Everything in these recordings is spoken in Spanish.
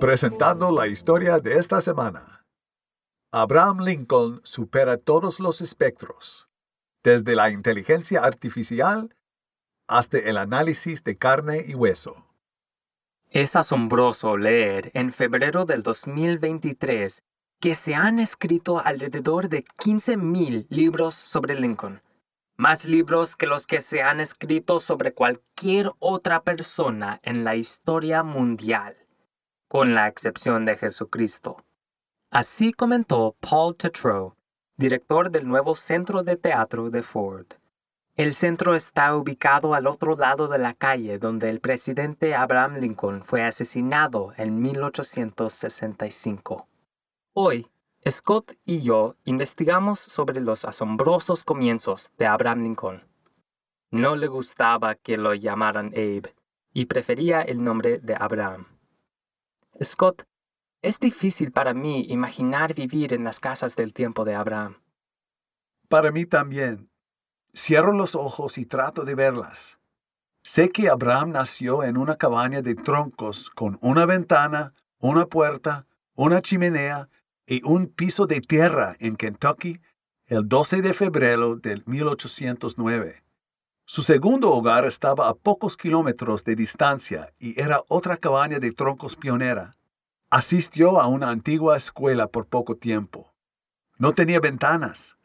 Presentando la historia de esta semana. Abraham Lincoln supera todos los espectros, desde la inteligencia artificial hasta el análisis de carne y hueso. Es asombroso leer en febrero del 2023 que se han escrito alrededor de 15.000 libros sobre Lincoln, más libros que los que se han escrito sobre cualquier otra persona en la historia mundial, con la excepción de Jesucristo. Así comentó Paul Tetrow, director del nuevo Centro de Teatro de Ford. El centro está ubicado al otro lado de la calle donde el presidente Abraham Lincoln fue asesinado en 1865. Hoy, Scott y yo investigamos sobre los asombrosos comienzos de Abraham Lincoln. No le gustaba que lo llamaran Abe y prefería el nombre de Abraham. Scott, es difícil para mí imaginar vivir en las casas del tiempo de Abraham. Para mí también. Cierro los ojos y trato de verlas. Sé que Abraham nació en una cabaña de troncos con una ventana, una puerta, una chimenea y un piso de tierra en Kentucky el 12 de febrero de 1809. Su segundo hogar estaba a pocos kilómetros de distancia y era otra cabaña de troncos pionera. Asistió a una antigua escuela por poco tiempo. No tenía ventanas,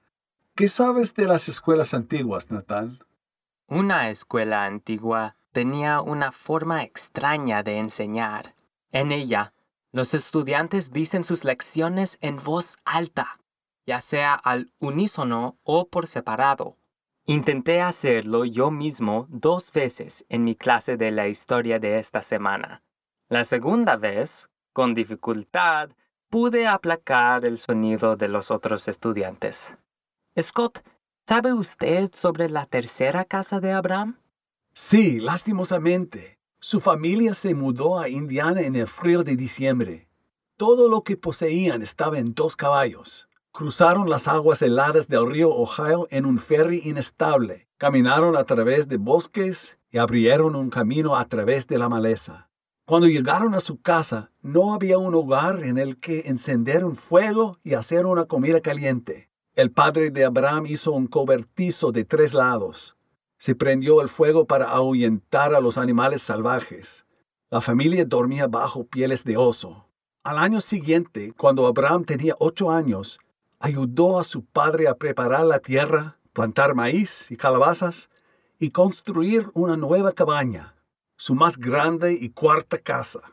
¿Qué sabes de las escuelas antiguas, Natán? Una escuela antigua tenía una forma extraña de enseñar. En ella, los estudiantes dicen sus lecciones en voz alta, ya sea al unísono o por separado. Intenté hacerlo yo mismo dos veces en mi clase de la historia de esta semana. La segunda vez, con dificultad, pude aplacar el sonido de los otros estudiantes. Scott, ¿sabe usted sobre la tercera casa de Abraham? Sí, lastimosamente. Su familia se mudó a Indiana en el frío de diciembre. Todo lo que poseían estaba en dos caballos. Cruzaron las aguas heladas del río Ohio en un ferry inestable, caminaron a través de bosques y abrieron un camino a través de la maleza. Cuando llegaron a su casa, no había un hogar en el que encender un fuego y hacer una comida caliente. El padre de Abraham hizo un cobertizo de tres lados. Se prendió el fuego para ahuyentar a los animales salvajes. La familia dormía bajo pieles de oso. Al año siguiente, cuando Abraham tenía ocho años, ayudó a su padre a preparar la tierra, plantar maíz y calabazas y construir una nueva cabaña, su más grande y cuarta casa.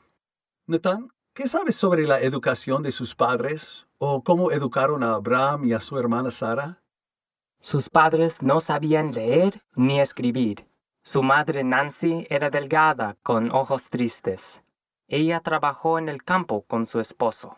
Nathan, ¿qué sabes sobre la educación de sus padres ¿O cómo educaron a Abraham y a su hermana Sara? Sus padres no sabían leer ni escribir. Su madre Nancy era delgada, con ojos tristes. Ella trabajó en el campo con su esposo.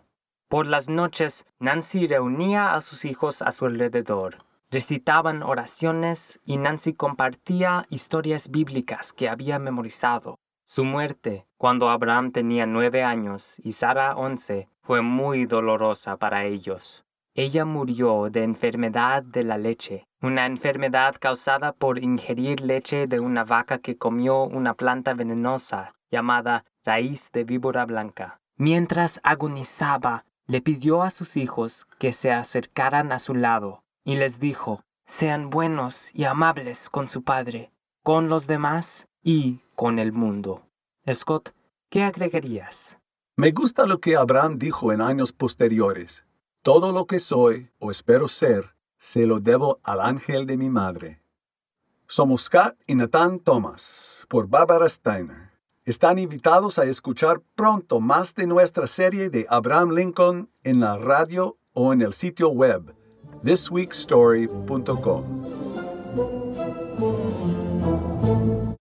Por las noches, Nancy reunía a sus hijos a su alrededor. Recitaban oraciones y Nancy compartía historias bíblicas que había memorizado. Su muerte, cuando Abraham tenía nueve años y Sara once, fue muy dolorosa para ellos. Ella murió de enfermedad de la leche, una enfermedad causada por ingerir leche de una vaca que comió una planta venenosa llamada raíz de víbora blanca. Mientras agonizaba, le pidió a sus hijos que se acercaran a su lado y les dijo, sean buenos y amables con su padre, con los demás y con el mundo. Scott, ¿qué agregarías? Me gusta lo que Abraham dijo en años posteriores. Todo lo que soy o espero ser, se lo debo al ángel de mi madre. Somos Scott y Nathan Thomas, por Barbara Steiner. Están invitados a escuchar pronto más de nuestra serie de Abraham Lincoln en la radio o en el sitio web thisweekstory.com.